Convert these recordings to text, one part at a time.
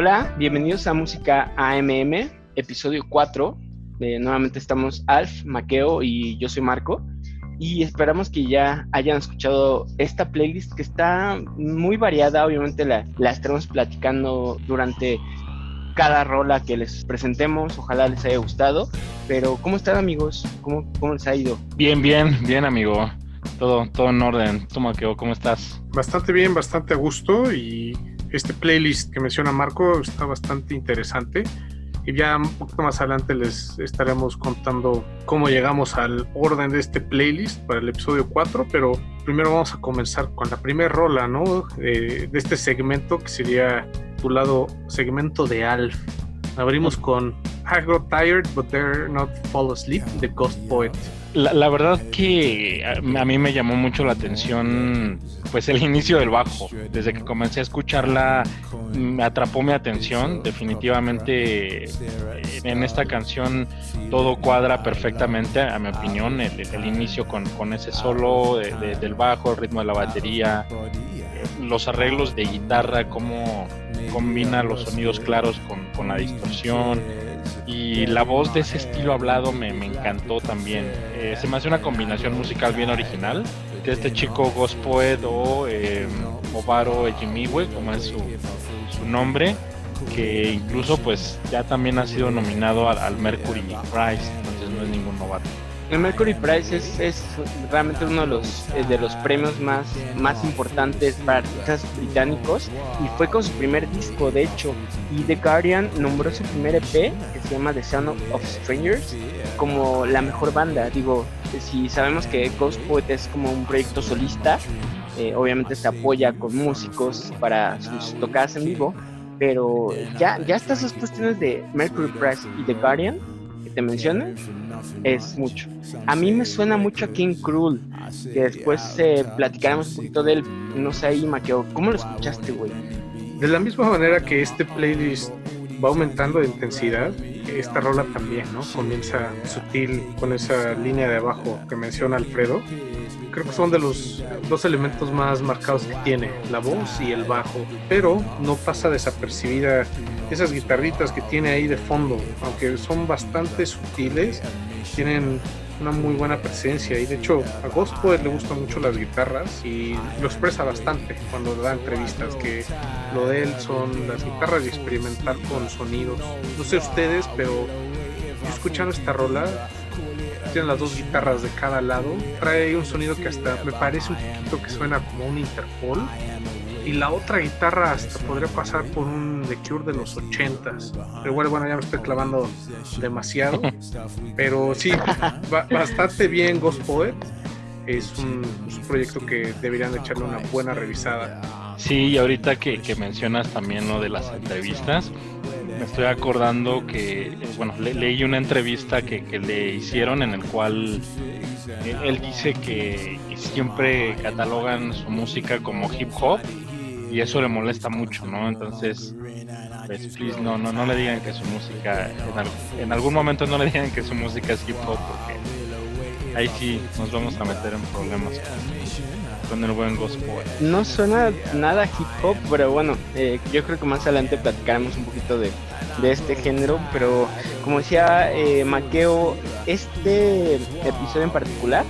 Hola, bienvenidos a Música AMM, episodio 4. Eh, nuevamente estamos Alf, Maqueo y yo soy Marco. Y esperamos que ya hayan escuchado esta playlist que está muy variada. Obviamente la, la estaremos platicando durante cada rola que les presentemos. Ojalá les haya gustado. Pero, ¿cómo están, amigos? ¿Cómo, cómo les ha ido? Bien, bien, bien, amigo. Todo, todo en orden. Tú, Maqueo, ¿cómo estás? Bastante bien, bastante a gusto y este playlist que menciona Marco está bastante interesante y ya un poquito más adelante les estaremos contando cómo llegamos al orden de este playlist para el episodio 4, pero primero vamos a comenzar con la primera rola, ¿no? De, de este segmento que sería tu lado segmento de Alf. Abrimos con I got tired but dare not fall asleep, The Ghost Poet. La, la, verdad que a, a, mí me llamó mucho la atención pues el inicio del bajo. Desde que comencé a escucharla me atrapó mi atención. Definitivamente en esta canción todo cuadra perfectamente, a mi opinión. El, el inicio con, con, ese solo de, de, del bajo, el ritmo de la batería, los arreglos de guitarra, cómo combina los sonidos claros con, con la distorsión y la voz de ese estilo hablado me, me encantó también. Eh, se me hace una combinación musical bien original. De este chico Ghost Poet o eh, Obaro Ejimiwe, como es su, su, nombre, que incluso pues ya también ha sido nominado al, al Mercury Prize, entonces no es ningún novato. El Mercury Prize es, es, realmente uno de los, de los premios más, más importantes para artistas británicos y fue con su primer disco, de hecho. Y The Guardian nombró su primer EP, que se llama The Sound of Strangers, como la mejor banda. Digo, si sabemos que Ghost Poet es como un proyecto solista, eh, obviamente se apoya con músicos para sus tocadas en vivo, pero ya, ya estas dos cuestiones de Mercury Prize y The Guardian te es mucho. A mí me suena mucho a King Cruel, que después eh, platicaremos un poquito de él. No sé ahí, Maqueo, ¿cómo lo escuchaste, güey? De la misma manera que este playlist va aumentando de intensidad, esta rola también, ¿no? Comienza sutil con esa línea de abajo que menciona Alfredo. Creo que son de los dos elementos más marcados que tiene, la voz y el bajo, pero no pasa desapercibida esas guitarritas que tiene ahí de fondo, aunque son bastante sutiles, tienen una muy buena presencia y de hecho a Ghost Poet le gustan mucho las guitarras y lo expresa bastante cuando da entrevistas que lo de él son las guitarras y experimentar con sonidos. No sé ustedes pero escuchando esta rola las dos guitarras de cada lado trae un sonido que hasta me parece un poquito que suena como un Interpol y la otra guitarra hasta podría pasar por un The Cure de los 80s. Pero bueno, bueno, ya me estoy clavando demasiado. Pero sí, ba bastante bien Ghost Poet. Es un, es un, proyecto que deberían echarle una buena revisada. Sí, y ahorita que, que mencionas también lo de las entrevistas, me estoy acordando que, bueno, le, leí una entrevista que, que, le hicieron en el cual él, él dice que siempre catalogan su música como hip hop y eso le molesta mucho, ¿no? Entonces, pues, please, no, no, no le digan que su música, en, al, en, algún momento no le digan que su música es hip hop, porque ahí sí nos vamos a meter en problemas con, el buen Ghost Poet. No suena nada hip hop, pero bueno, eh, yo creo que más adelante platicaremos un poquito de, de este género, pero como decía eh, Maqueo, este episodio en particular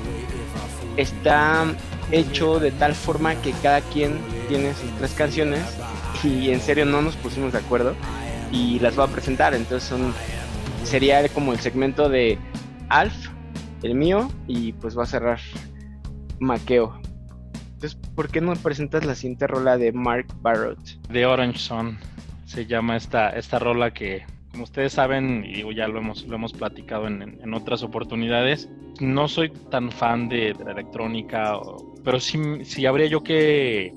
está hecho de tal forma que cada quien tiene sus tres canciones y en serio no nos pusimos de acuerdo y las va a presentar. Entonces son sería como el segmento de Alf, el mío, y pues va a cerrar Maqueo. Entonces, ¿por qué no presentas la siguiente rola de Mark Barrett? De Orange Sun se llama esta, esta rola que, como ustedes saben, y ya lo hemos, lo hemos platicado en, en otras oportunidades, no soy tan fan de, la electrónica, pero sí, sí habría yo que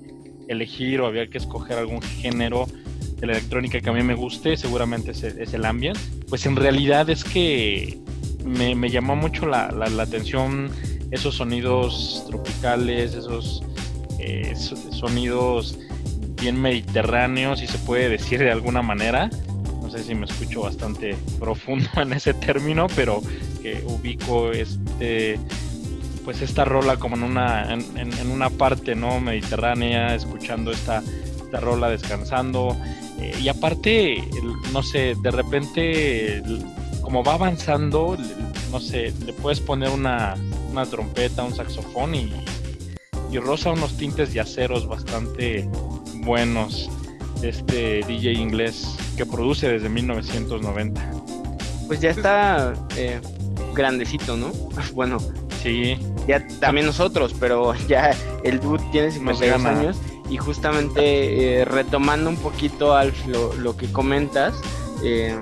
elegir o había que escoger algún género de la electrónica que a mí me guste, seguramente es, es el ambient. Pues en realidad es que me, me llamó mucho la, la, la, atención esos sonidos tropicales, esos eh, sonidos bien mediterráneos, si se puede decir de alguna manera. No sé si me escucho bastante profundo en ese término, pero que ubico este pues esta rola como en una, en, una parte no mediterránea, escuchando esta, esta rola descansando. Eh, y aparte, no sé, de repente, como va avanzando, no sé, le puedes poner una, una trompeta, un saxofón y, y rosa unos tintes yaceros bastante buenos de este DJ inglés que produce desde 1990. Pues ya está eh, grandecito, ¿no? Bueno, sí. Ya también nosotros, pero ya el dude tiene 52 años y justamente eh, retomando un poquito Alf lo, que comentas, eh,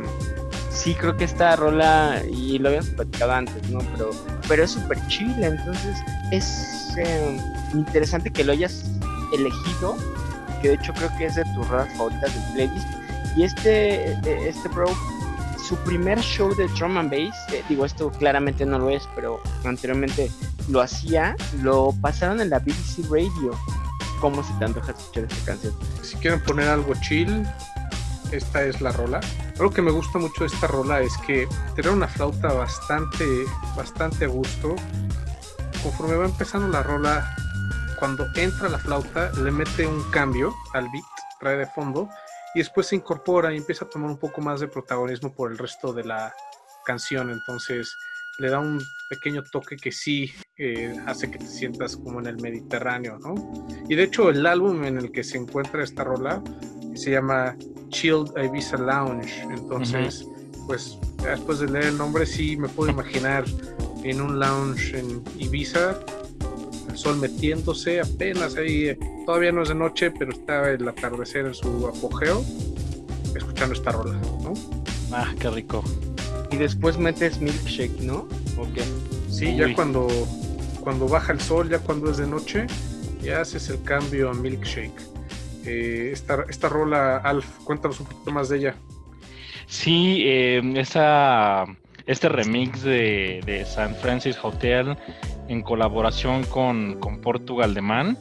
sí creo que esta rola, y lo habíamos platicado antes, ¿no? Pero, pero es súper chile, entonces es interesante que lo hayas elegido, que de hecho creo que es de tus rolas favoritas de playlist. Y este, este bro su primer show de drum and bass, eh, digo esto claramente no lo es, pero anteriormente lo hacía, lo pasaron en la BBC Radio. ¿Cómo se te antoja escuchar esta canción? Si quieren poner algo chill, esta es la rola. Algo que me gusta mucho de esta rola es que tiene una flauta bastante, bastante a gusto. Conforme va empezando la rola, cuando entra la flauta, le mete un cambio al beat, trae de fondo y después se incorpora y empieza a tomar un poco más de protagonismo por el resto de la canción. Entonces le da un pequeño toque que sí eh, hace que te sientas como en el Mediterráneo, ¿no? Y de hecho el álbum en el que se encuentra esta rola se llama Chilled Ibiza Lounge. Entonces, pues después de leer el nombre sí me puedo imaginar en un lounge en Ibiza sol metiéndose apenas ahí, todavía no es de noche, pero está el atardecer en su apogeo, escuchando esta rola, ¿no? Ah, qué rico. Y después metes milkshake, ¿no? ¿O qué? Sí, ya cuando, cuando baja el sol, ya cuando es de noche, ya haces el cambio a milkshake. Eh, esta, esta rola, Alf, cuéntanos un poquito más de ella. Sí, eh, esa, este remix de, de San Francis Hotel en colaboración con, con Portugal de Man.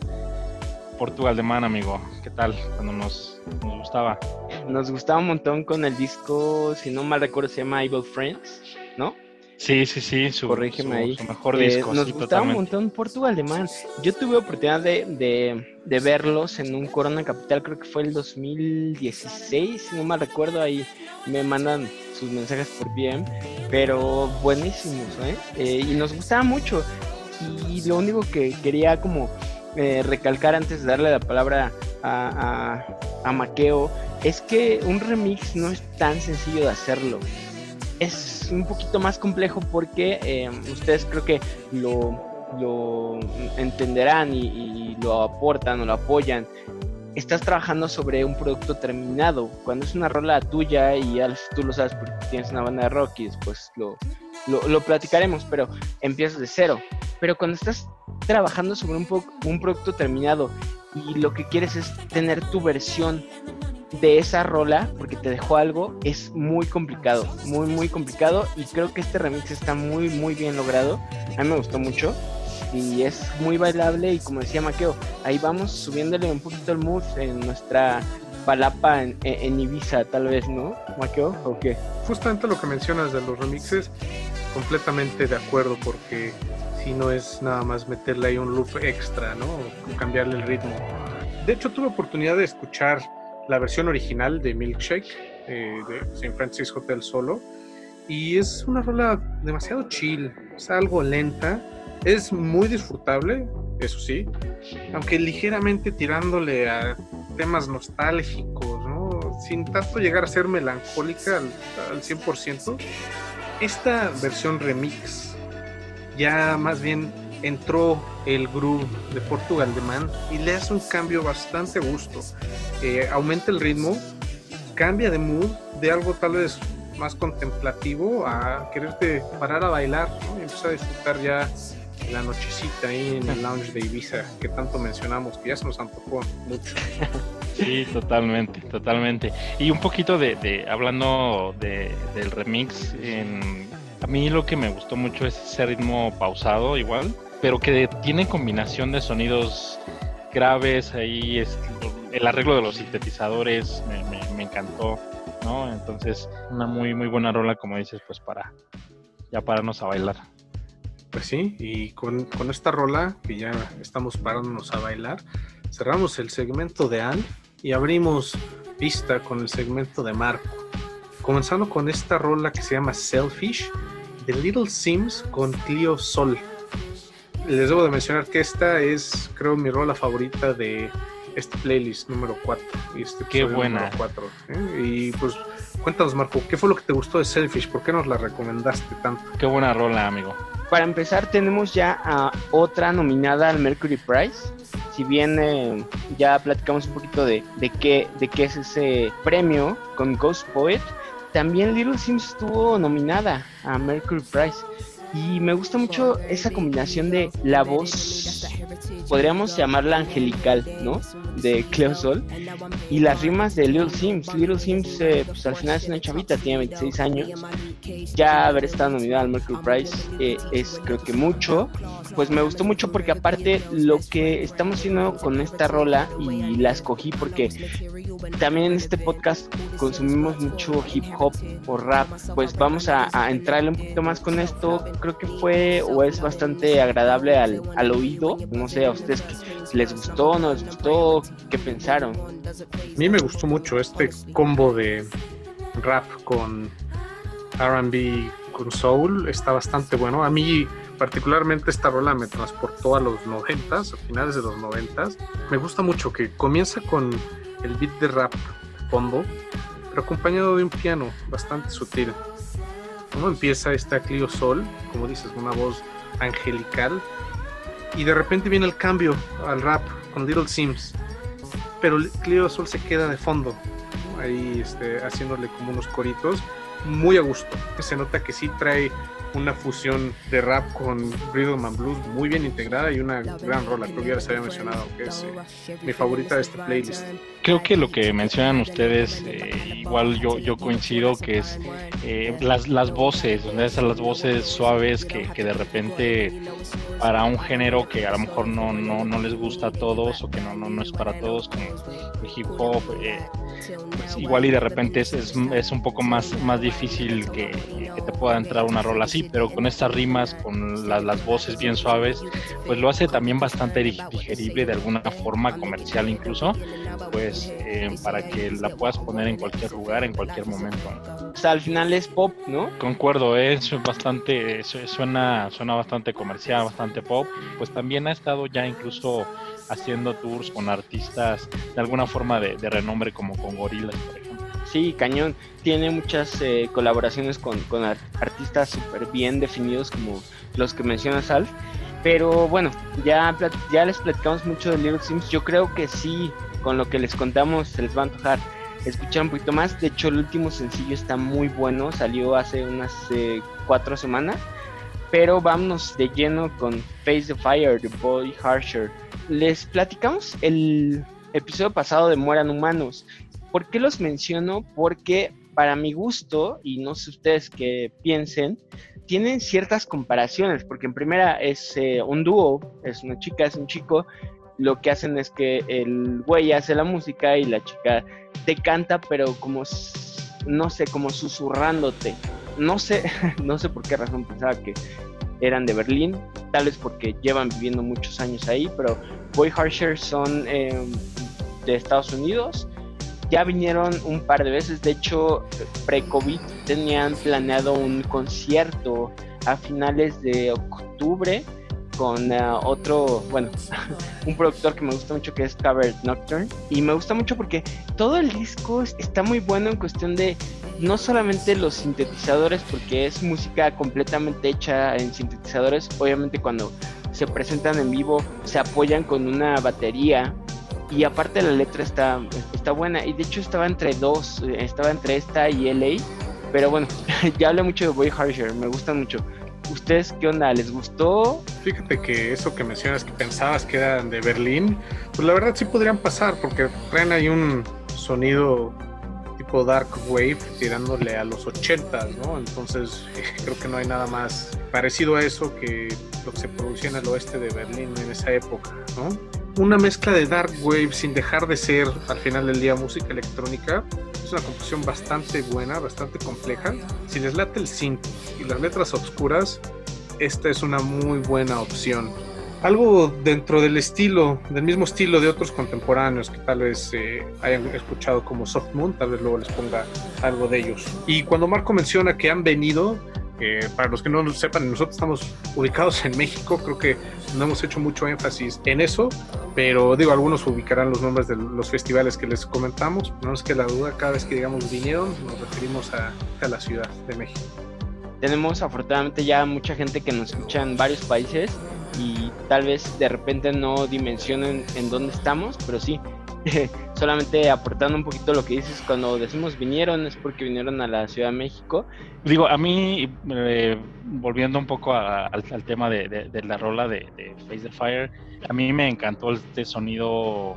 Portugal de Man, amigo, ¿qué tal? Cuando nos, nos gustaba. Nos gustaba un montón con el disco, si no mal recuerdo, se llama Evil Friends, ¿no? Sí, sí, sí, su, Corrígeme ahí. mejor eh, disco. nos gustaba un montón Portugal de Man. Yo tuve oportunidad de, de, de, verlos en un Corona Capital, creo que fue el 2016, si no mal recuerdo, ahí me mandan sus mensajes por bien, pero buenísimos, ¿eh? ¿eh? Y nos gustaba mucho. Y lo único que quería como eh, recalcar antes de darle la palabra a, Maqueo es que un remix no es tan sencillo de hacerlo. Es un poquito más complejo porque eh, ustedes creo que lo, entenderán y, y, lo aportan o lo apoyan estás trabajando sobre un producto terminado. Cuando es una rola tuya y tú lo sabes porque tienes una banda de rock y después lo, lo, platicaremos, pero empiezas de cero. Pero cuando estás trabajando sobre un, producto terminado y lo que quieres es tener tu versión de esa rola, porque te dejó algo, es muy complicado, muy, muy complicado. Y creo que este remix está muy, muy bien logrado. A mí me gustó mucho y es muy bailable y como decía Maqueo, ahí vamos subiéndole un poquito el mood en nuestra palapa en, Ibiza tal vez, ¿no? Maqueo, ¿o qué? Justamente lo que mencionas de los remixes, completamente de acuerdo porque si no es nada más meterle ahí un loop extra, ¿no? cambiarle el ritmo. De hecho tuve oportunidad de escuchar la versión original de Milkshake eh, de St. Francis Hotel solo y es una rola demasiado chill, es algo lenta es muy disfrutable, eso sí, aunque ligeramente tirándole a temas nostálgicos, ¿no? Sin tanto llegar a ser melancólica al, 100%. Esta versión remix ya más bien entró el groove de Portugal de Man y le hace un cambio bastante gusto. Eh, aumenta el ritmo, cambia de mood de algo tal vez más contemplativo a quererte parar a bailar y empezar a disfrutar ya la nochecita ahí en el lounge de Ibiza que tanto mencionamos, que ya se nos antojó mucho. Sí, totalmente, totalmente. Y un poquito de, hablando de, del remix, a mí lo que me gustó mucho es ese ritmo pausado igual, pero que tiene combinación de sonidos graves, ahí el arreglo de los sintetizadores me, encantó, ¿no? Entonces, una muy, muy buena rola, como dices, pues para ya pararnos a bailar. Pues sí, y con, esta rola, que ya estamos parándonos a bailar, cerramos el segmento de Al y abrimos pista con el segmento de Marco. Comenzando con esta rola que se llama Selfish de Little Sims con Clio Sol. Les debo de mencionar que esta es, creo, mi rola favorita de este playlist número 4. Y este Qué buena. 4, ¿eh? Y pues cuéntanos, Marco, ¿qué fue lo que te gustó de Selfish? ¿Por qué nos la recomendaste tanto? Qué buena rola, amigo. Para empezar, tenemos ya a otra nominada al Mercury Prize. Si bien eh, ya platicamos un poquito de, de, qué, de qué es ese premio con Ghost Poet, también Little Sims estuvo nominada a Mercury Prize. Y me gusta mucho esa combinación de la voz, podríamos llamarla angelical, ¿no? De Cleo Sol. Y las rimas de Little Sims. Little Sims, eh, pues al final es una chavita, tiene 26 años. Ya haber estado nominada al Mercury Prize eh, es creo que mucho. Pues me gustó mucho porque aparte lo que estamos haciendo con esta rola y la escogí porque también en este podcast consumimos mucho hip hop o rap. Pues vamos a, a entrarle un poquito más con esto creo que fue o es bastante agradable al, al oído. No sé a ustedes si les gustó, no les gustó, qué pensaron. A mí me gustó mucho este combo de rap con RB con soul, está bastante bueno. A mí particularmente esta rola me transportó a los noventas, a finales de los noventas. Me gusta mucho que comienza con el beat de rap fondo, pero acompañado de un piano bastante sutil. ¿no? Empieza esta Clio Sol, como dices, una voz angelical, y de repente viene el cambio al rap con Little Sims, pero Clio Sol se queda de fondo, ahí este, haciéndole como unos coritos, muy a gusto, se nota que sí trae una fusión de rap con rhythm and blues muy bien integrada y una gran rola, creo que ya les había mencionado, que es eh, mi favorita de este playlist. Creo que lo que mencionan ustedes, eh, igual yo, yo coincido, que es eh, las, las voces, donde esas las voces suaves que, que, de repente para un género que a lo mejor no, no, no les gusta a todos o que no, no, no es para todos, como el hip hop, pues igual y de repente es, es, es, un poco más, más difícil que, que, te pueda entrar una rola así, pero con estas rimas, con las, las voces bien suaves, pues lo hace también bastante digerible de alguna forma, comercial incluso, pues eh, para que la puedas poner en cualquier lugar, en cualquier momento. O sea, al final es pop, ¿no? Concuerdo, es bastante, suena, suena bastante comercial, bastante pop, pues también ha estado ya incluso haciendo tours con artistas de alguna forma de, renombre como con Gorillaz, por ejemplo. Sí, Cañón tiene muchas eh, colaboraciones con, con artistas súper bien definidos como los que menciona Alf. Pero bueno, ya, ya les platicamos mucho de Little Sims. Yo creo que sí, con lo que les contamos, se les va a antojar escuchar un poquito más. De hecho, el último sencillo está muy bueno, salió hace unas eh, cuatro semanas. Pero vámonos de lleno con Face the Fire de Boy Harsher. Les platicamos el episodio pasado de Mueran Humanos. ¿Por qué los menciono? Porque para mi gusto, y no sé ustedes qué piensen, tienen ciertas comparaciones, porque en primera es eh, un dúo, es una chica, es un chico, lo que hacen es que el güey hace la música y la chica te canta, pero como, no sé, como susurrándote. No sé, no sé por qué razón pensaba que eran de Berlín, tal vez porque llevan viviendo muchos años ahí, pero Boy Harsher son eh, de Estados Unidos. Ya vinieron un par de veces, de hecho, pre-COVID tenían planeado un concierto a finales de octubre con uh, otro, bueno, un productor que me gusta mucho que es Covered Nocturne. Y me gusta mucho porque todo el disco está muy bueno en cuestión de no solamente los sintetizadores, porque es música completamente hecha en sintetizadores. Obviamente cuando se presentan en vivo se apoyan con una batería y aparte la letra está, está buena y de hecho estaba entre dos, estaba entre esta y LA, pero bueno, ya hablé mucho de Boy Harsher, me gusta mucho. ¿Ustedes qué onda? ¿Les gustó? Fíjate que eso que mencionas que pensabas que eran de Berlín, pues la verdad sí podrían pasar porque traen ahí un sonido tipo dark wave tirándole a los 80, ¿no? Entonces creo que no hay nada más parecido a eso que lo que se producía en el oeste de Berlín en esa época, ¿no? Una mezcla de dark wave sin dejar de ser al final del día música electrónica. Es una composición bastante buena, bastante compleja. Si les late el synth y las letras oscuras, esta es una muy buena opción. algo dentro del estilo, del mismo estilo de otros contemporáneos que tal vez eh, hayan escuchado como Soft Moon, tal vez luego les ponga algo de ellos. Y cuando Marco menciona que han venido, eh, para los que no lo sepan, nosotros estamos ubicados en México, creo que no hemos hecho mucho énfasis en eso, pero digo, algunos ubicarán los nombres de los festivales que les comentamos, no es que la duda, cada vez que digamos vinieron, nos referimos a, a la Ciudad de México. Tenemos afortunadamente ya mucha gente que nos escucha en varios países y tal vez de repente no dimensionen en dónde estamos, pero sí, solamente aportando un poquito lo que dices, cuando decimos vinieron es porque vinieron a la Ciudad de México. Digo, a mí, eh, volviendo un poco al, tema de, la rola de, Face the Fire, a mí me encantó este sonido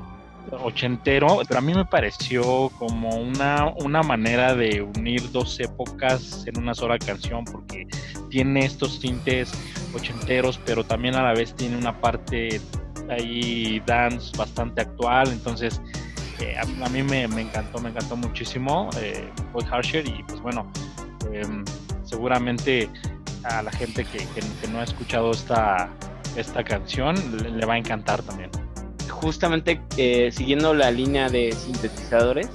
ochentero, pero a mí me pareció como una, una manera de unir dos épocas en una sola canción, porque tiene estos tintes ochenteros, pero también a la vez tiene una parte ahí dance bastante actual, entonces eh, a, mí me, encantó, me encantó muchísimo eh, Harsher y pues bueno, em, seguramente a la gente que, no ha escuchado esta, esta canción le, va a encantar también. Justamente eh, siguiendo la línea de sintetizadores,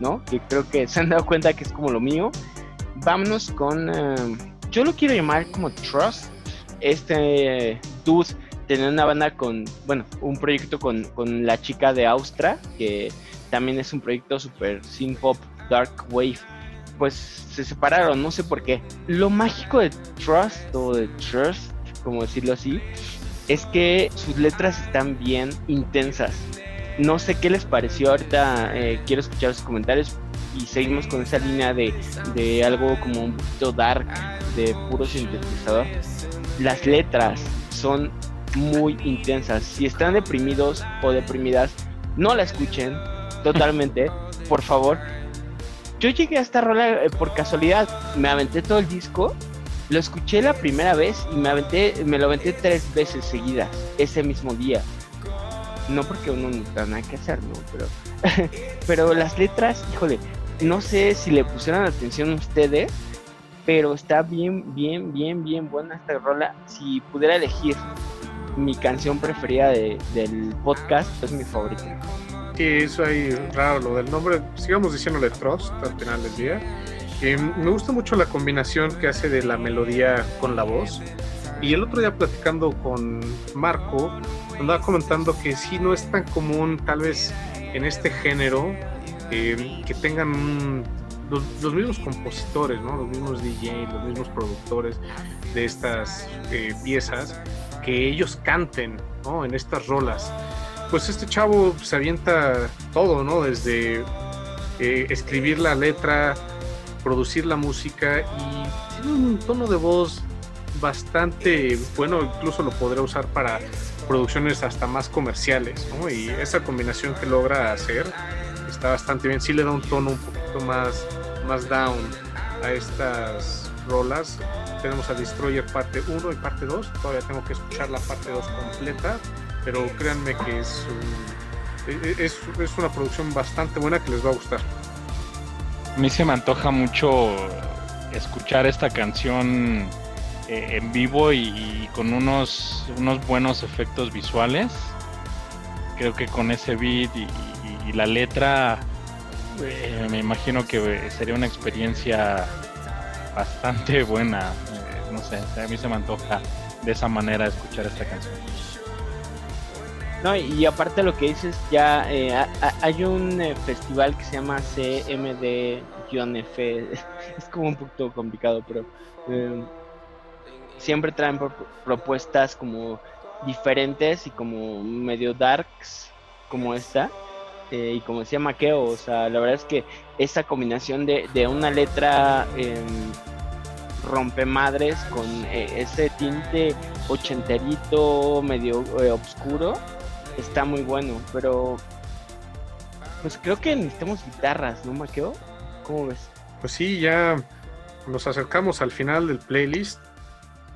¿no? Que creo que se han dado cuenta que es como lo mío. Vámonos con, em, yo lo quiero llamar como Trust. Este dude tenía una banda con, bueno, un proyecto con, con la chica de Austra, que también es un proyecto super synth pop, dark wave. Pues se separaron, no sé por qué. Lo mágico de Trust o de Trust, como decirlo así, es que sus letras están bien intensas. No sé qué les pareció ahorita, eh, quiero escuchar sus comentarios y seguimos con esa línea de, de algo como un poquito dark, de puro sintetizador. Las letras son muy intensas. Si están deprimidos o deprimidas, no la escuchen totalmente, por favor. Yo llegué a esta rola eh, por casualidad, me aventé todo el disco, lo escuché la primera vez y me aventé, me lo aventé tres veces seguidas ese mismo día. No porque uno no tenga nada que hacer, ¿no? Pero, pero las letras, híjole, no sé si le pusieron atención a ustedes, pero está bien, bien, bien, bien buena esta rola. Si pudiera elegir mi canción preferida del podcast, es mi favorita. Que eso ahí raro lo del nombre, sigamos diciéndole Trust al final del día. me gusta mucho la combinación que hace de la melodía con la voz. Y el otro día platicando con Marco, andaba comentando que sí no es tan común tal vez en este género eh, que tengan los, mismos compositores, ¿no? los mismos DJs, los mismos productores de estas eh, piezas que ellos canten ¿no? en estas rolas. Pues este chavo se avienta todo, ¿no? Desde eh, escribir la letra, producir la música y tiene un tono de voz bastante bueno, incluso lo podrá usar para producciones hasta más comerciales, ¿no? Y esa combinación que logra hacer está bastante bien. Sí le da un tono un poquito más, más down a estas rolas tenemos a Destroyer parte 1 y parte 2. Todavía tengo que escuchar la parte 2 completa, pero créanme que es, e, es, es, una producción bastante buena que les va a gustar. A mí se me antoja mucho escuchar esta canción eh, en vivo y, con unos, unos buenos efectos visuales. Creo que con ese beat y, la letra eh, me imagino que sería una experiencia bastante buena. Eh, no sé, a mí se me antoja de esa manera escuchar esta canción. No, y aparte lo que dices, ya eh, hay un eh, festival que se llama CMD-F, es como un poquito complicado, pero siempre traen propuestas como diferentes y como medio darks, como esta. Y como decía Maqueo, o sea, la verdad es que esa combinación de, de una letra eh, rompemadres con eh, ese tinte ochenterito, medio eh, oscuro, está muy bueno, pero pues creo que necesitamos guitarras, ¿no, Maqueo? ¿Cómo ves? Pues sí, ya nos acercamos al final del playlist.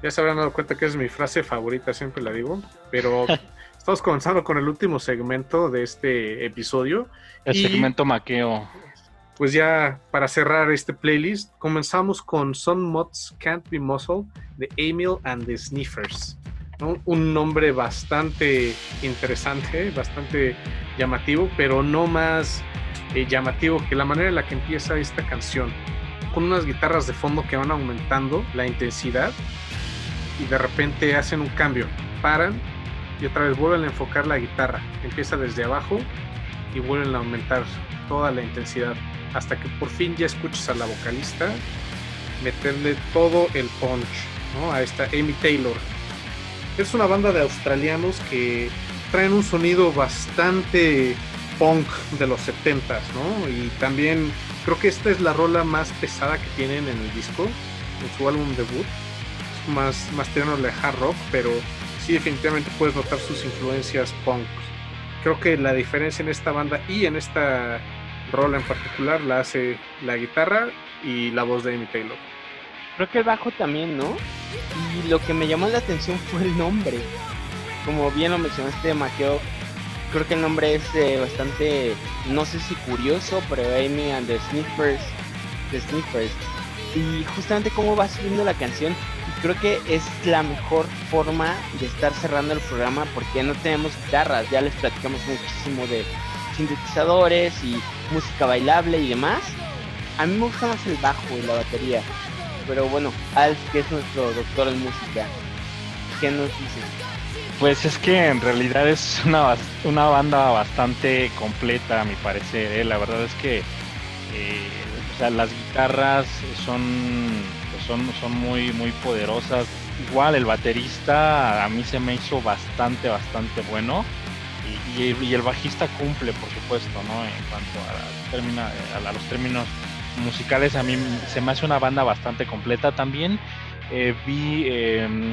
Ya se habrán dado cuenta que es mi frase favorita, siempre la digo, pero estamos comenzando con el último segmento de este episodio. El segmento Maqueo pues ya para cerrar este playlist, comenzamos con Some Mods Can't Be Muscle de Emil and the Sniffers. Un nombre bastante interesante, bastante llamativo, pero no más eh, llamativo que la manera en la que empieza esta canción, con unas guitarras de fondo que van aumentando la intensidad y de repente hacen un cambio, paran y otra vez vuelven a enfocar la guitarra, empieza desde abajo y vuelven a aumentar toda la intensidad hasta que por fin ya escuchas a la vocalista meterle todo el punch a esta Amy Taylor. Es una banda de australianos que traen un sonido bastante punk de los 70s, ¿no? Y también creo que esta es la rola más pesada que tienen en el disco, en su álbum debut. Es más, más de hard rock, pero sí definitivamente puedes notar sus influencias punk. Creo que la diferencia en esta banda y en esta rola en particular la hace la guitarra y la voz de Amy Taylor. Creo que el bajo también, ¿no? Y lo que me llamó la atención fue el nombre. Como bien lo mencionaste, Maqueo, creo que el nombre es eh, bastante, no sé si curioso, pero Amy and the Sniffers, the Sniffers. Y justamente cómo va subiendo la canción, creo que es la mejor forma de estar cerrando el programa porque no tenemos guitarras, ya les platicamos muchísimo de sintetizadores y música bailable y demás. A mí me gusta más el bajo y la batería. Pero bueno, Alf, que es nuestro doctor en música, ¿qué nos dices? Pues es que en realidad es una, una banda bastante completa, a mi parecer. ¿eh? La verdad es que eh, las guitarras son, son, son muy, muy poderosas. Igual el baterista a mí se me hizo bastante, bastante bueno. Y, el bajista cumple, por supuesto, ¿no? En cuanto a, los términos musicales, a mí se me hace una banda bastante completa también. Eh, vi em,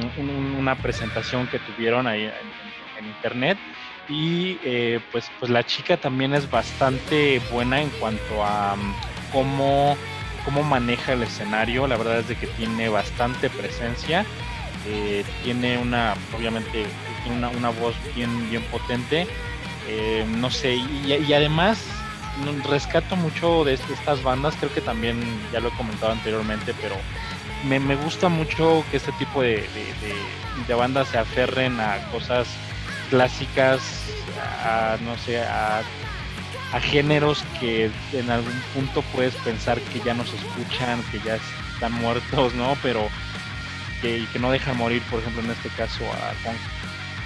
una presentación que tuvieron ahí en, internet y eh, pues, pues la chica también es bastante buena en cuanto a um, cómo, cómo maneja el escenario. La verdad es de que tiene bastante presencia. Eh, tiene una, obviamente, tiene una, voz bien, bien potente. no sé, y, además rescato mucho de estas bandas, creo que también ya lo he comentado anteriormente, pero me, me gusta mucho que este tipo de, de, bandas se aferren a cosas clásicas, a, no sé, a, a géneros que en algún punto puedes pensar que ya no se escuchan, que ya están muertos, ¿no? Pero que, que no dejan morir, por ejemplo, en este caso a Juan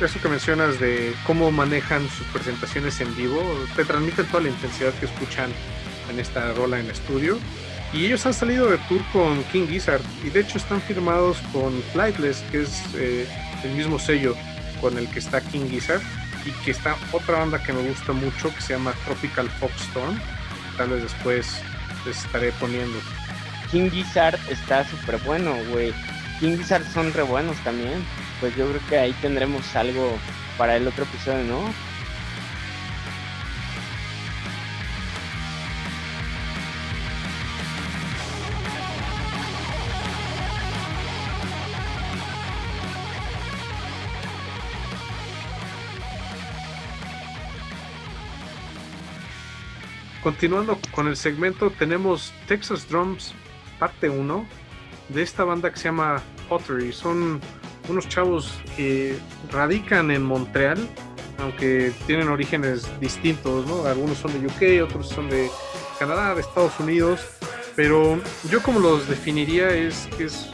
eso que mencionas de cómo manejan sus presentaciones en vivo, te transmite toda la intensidad que escuchan en esta rola en estudio. Y ellos han salido de tour con King Gizzard y de hecho están firmados con Flightless, que es eh, el mismo sello con el que está King Gizzard y que está otra banda que me gusta mucho que se llama Tropical Foxstone. Tal vez después les estaré poniendo. King Gizzard está súper bueno, güey. King Gizzard son re buenos también. Pues yo creo que ahí tendremos algo para el otro episodio, ¿no? Continuando con el segmento, tenemos Texas Drums parte 1 de esta banda que se llama Pottery. Son unos chavos que radican en Montreal, aunque tienen orígenes distintos, ¿no? Algunos son de UK, otros son de Canadá, de Estados Unidos, pero yo como los definiría es es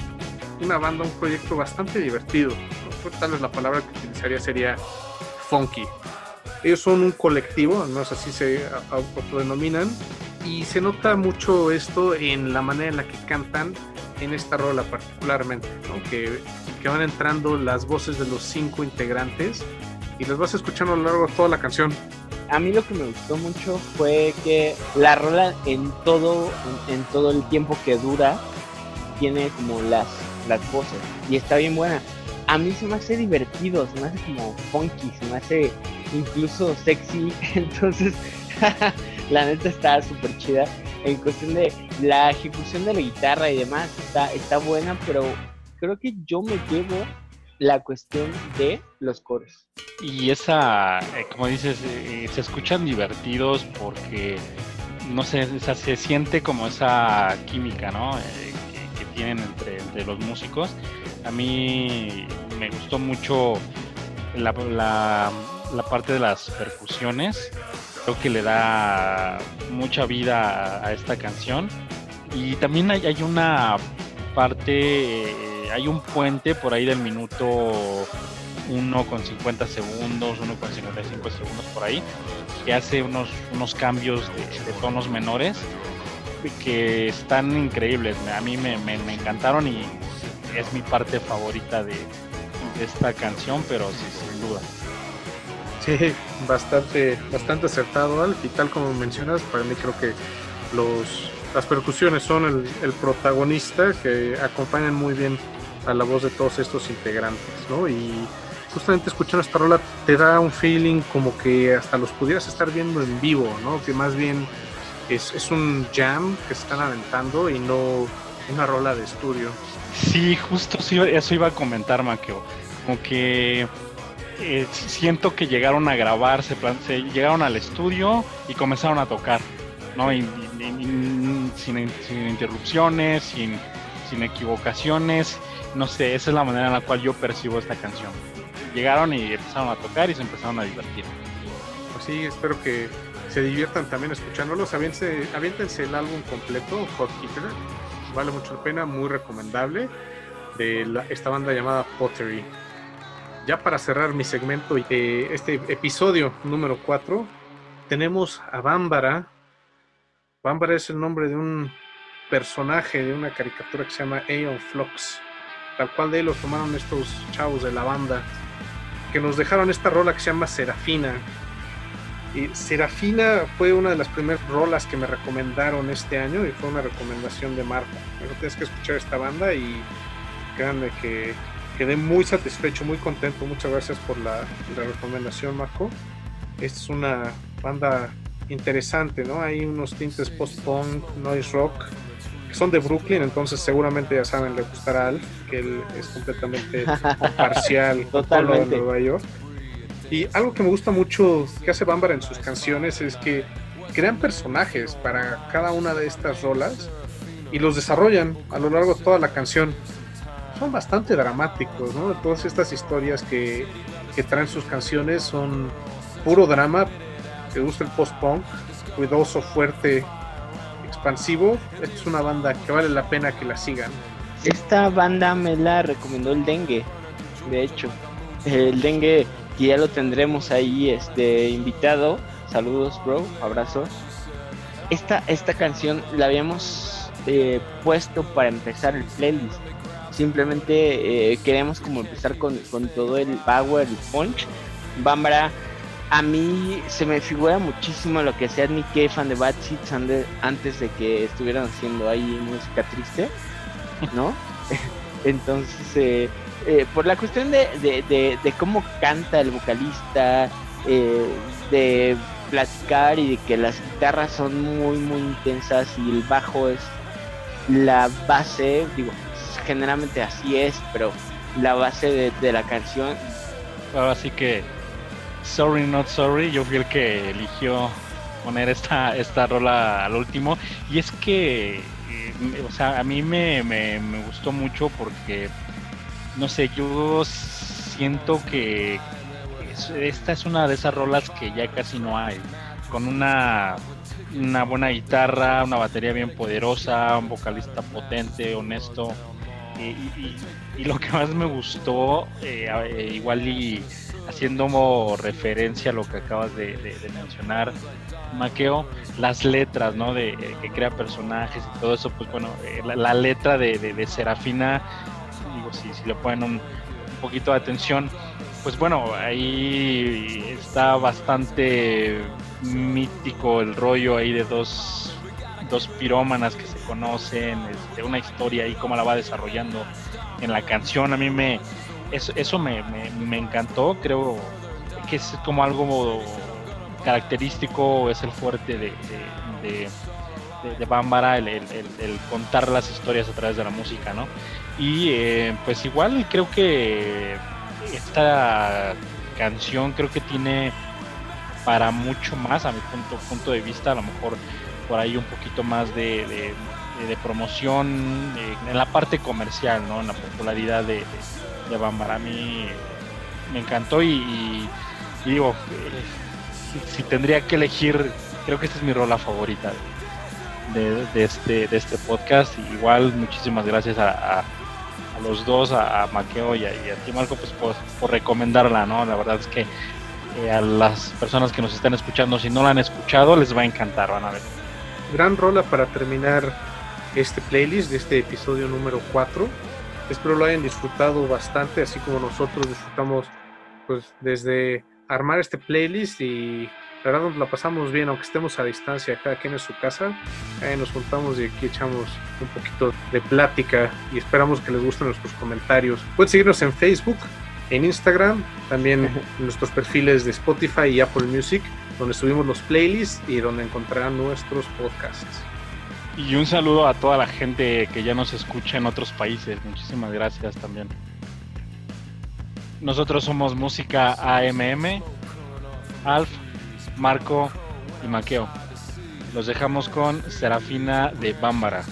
una banda, un proyecto bastante divertido. Tal vez la palabra que utilizaría sería funky. Ellos son un colectivo, al menos así se autodenominan, y se nota mucho esto en la manera en la que cantan en esta rola particularmente, que, que, van entrando las voces de los cinco integrantes y las vas escuchando a lo largo de toda la canción. A mí lo que me gustó mucho fue que la rola en todo, en, todo el tiempo que dura, tiene como las, las voces y está bien buena. A mí se me hace divertido, se me hace como funky, se me hace incluso sexy. Entonces, la neta está súper chida. En cuestión de la ejecución de la guitarra y demás, está, está buena, pero creo que yo me llevo la cuestión de los coros. Y esa, eh, como dices, eh, se escuchan divertidos porque, no sé, se siente como esa química, ¿no? Eh, que, tienen entre, entre los músicos. A mí me gustó mucho la, la parte de las percusiones. Creo que le da mucha vida a, esta canción. Y también hay, una parte, eh, hay un puente por ahí del minuto 1 con 50 segundos, 1 con 55 segundos por ahí, que hace unos, unos cambios de, tonos menores que están increíbles. A mí me, encantaron y es mi parte favorita de, esta canción, pero sí, sin duda. Sí, bastante, bastante acertado, Alf, y tal como mencionas, para mí creo que los, las percusiones son el, el protagonista que acompañan muy bien a la voz de todos estos integrantes, ¿no? Y justamente escuchando esta rola te da un feeling como que hasta los pudieras estar viendo en vivo, ¿no? Que más bien es, es un jam que se están aventando y no una rola de estudio. Sí, justo eso iba a comentar, Maquio. Como que eh, siento que llegaron a grabar, se, llegaron al estudio y comenzaron a tocar, ¿no? sin, interrupciones, sin, sin equivocaciones. No sé, esa es la manera en la cual yo percibo esta canción llegaron y empezaron a tocar y se empezaron a divertir. Pues sí, espero que se diviertan también escuchándolos. Aviéntense, aviéntense el álbum completo, Hot Keeper. Vale mucho la pena, muy recomendable. De esta banda llamada Pottery. Ya para cerrar mi segmento, de este episodio número 4, tenemos a Bámbara. Bámbara es el nombre de un personaje de una caricatura que se llama Aeon Flux. Tal cual de él lo tomaron estos chavos de la banda que nos dejaron esta rola que se llama Serafina. Y Serafina fue una de las primeras rolas que me recomendaron este año y fue una recomendación de Marco. Tienes que escuchar esta banda y créanme que quedé muy satisfecho, muy contento. Muchas gracias por la, la recomendación, Marco. Esta es una banda interesante, ¿no? Hay unos tintes post-punk, noise rock, son de Brooklyn, entonces seguramente ya saben, le gustará Alf, que él es completamente parcial Totalmente. de Nueva York. Y algo que me gusta mucho que hace Bambara en sus canciones es que crean personajes para cada una de estas rolas y los desarrollan a lo largo de toda la canción. Son bastante dramáticos, ¿no? Todas estas historias que, que traen sus canciones son puro drama. Te gusta el post-punk, cuidadoso, fuerte, expansivo, esta es una banda que vale la pena que la sigan. Esta banda me la recomendó el Dengue, de hecho. El Dengue, que ya lo tendremos ahí este invitado. Saludos, bro, abrazos. Esta, esta canción la habíamos eh, puesto para empezar el playlist. Simplemente eh, queremos como empezar con, con todo el power, el punch. Bambara a mí se me figura muchísimo lo que hacía Nick fan de Bad Seeds antes de que estuvieran haciendo ahí música triste, ¿no? Entonces, eh, eh, por la cuestión de, de, cómo canta el vocalista, eh, de platicar y de que las guitarras son muy, muy intensas y el bajo es la base, digo, generalmente así es, pero la base de, la canción. Ahora sí que Sorry Not Sorry, yo fui el que eligió poner esta, esta rola al último. Y es que, eh, o sea, a mí me, me, gustó mucho porque, no sé, yo siento que esta es una de esas rolas que ya casi no hay. Con una, una buena guitarra, una batería bien poderosa, un vocalista potente, honesto. Y, lo que más me gustó, eh, eh, igual y haciendo referencia a lo que acabas de, mencionar, Maqueo, las letras, ¿no? De eh, que crea personajes y todo eso, pues bueno, eh, la, letra de, Serafina, digo, si, si le ponen un, poquito de atención, pues bueno, ahí está bastante mítico el rollo ahí de dos, dos pirómanas que se conocen, este, una historia ahí, cómo la va desarrollando en la canción. A mí me, eso, me, me, encantó, creo que es como algo característico, es el fuerte de, de, Bambara, el, el, contar las historias a través de la música, ¿no? Y eh, pues igual creo que esta canción creo que tiene para mucho más a mi punto, punto de vista, a lo mejor por ahí un poquito más de, eh, promoción, en la parte comercial, ¿no? En la popularidad de, de, Bambara. A mí me encantó y, digo, si, tendría que elegir, creo que esta es mi rola favorita de, este, de este podcast. igual, muchísimas gracias a, los dos, a, Maqueo y a, ti, Marco, pues por, recomendarla, ¿no? La verdad es que eh, a las personas que nos están escuchando, si no la han escuchado, les va a encantar, van a ver. Gran rola para terminar este playlist de este episodio número 4. Espero lo hayan disfrutado bastante, así como nosotros disfrutamos pues desde armar este playlist y la verdad nos la pasamos bien, aunque estemos a distancia, cada quien en su casa, nos juntamos y aquí echamos un poquito de plática y esperamos que les gusten nuestros comentarios. Pueden seguirnos en Facebook, en Instagram, también en nuestros perfiles de Spotify y Apple Music, donde subimos los playlists y donde encontrarán nuestros podcasts. Y un saludo a toda la gente que ya nos escucha en otros países. Muchísimas gracias también. Nosotros somos Música AMM, Alf, Marco y Maqueo. Los dejamos con Serafina de Bámbara.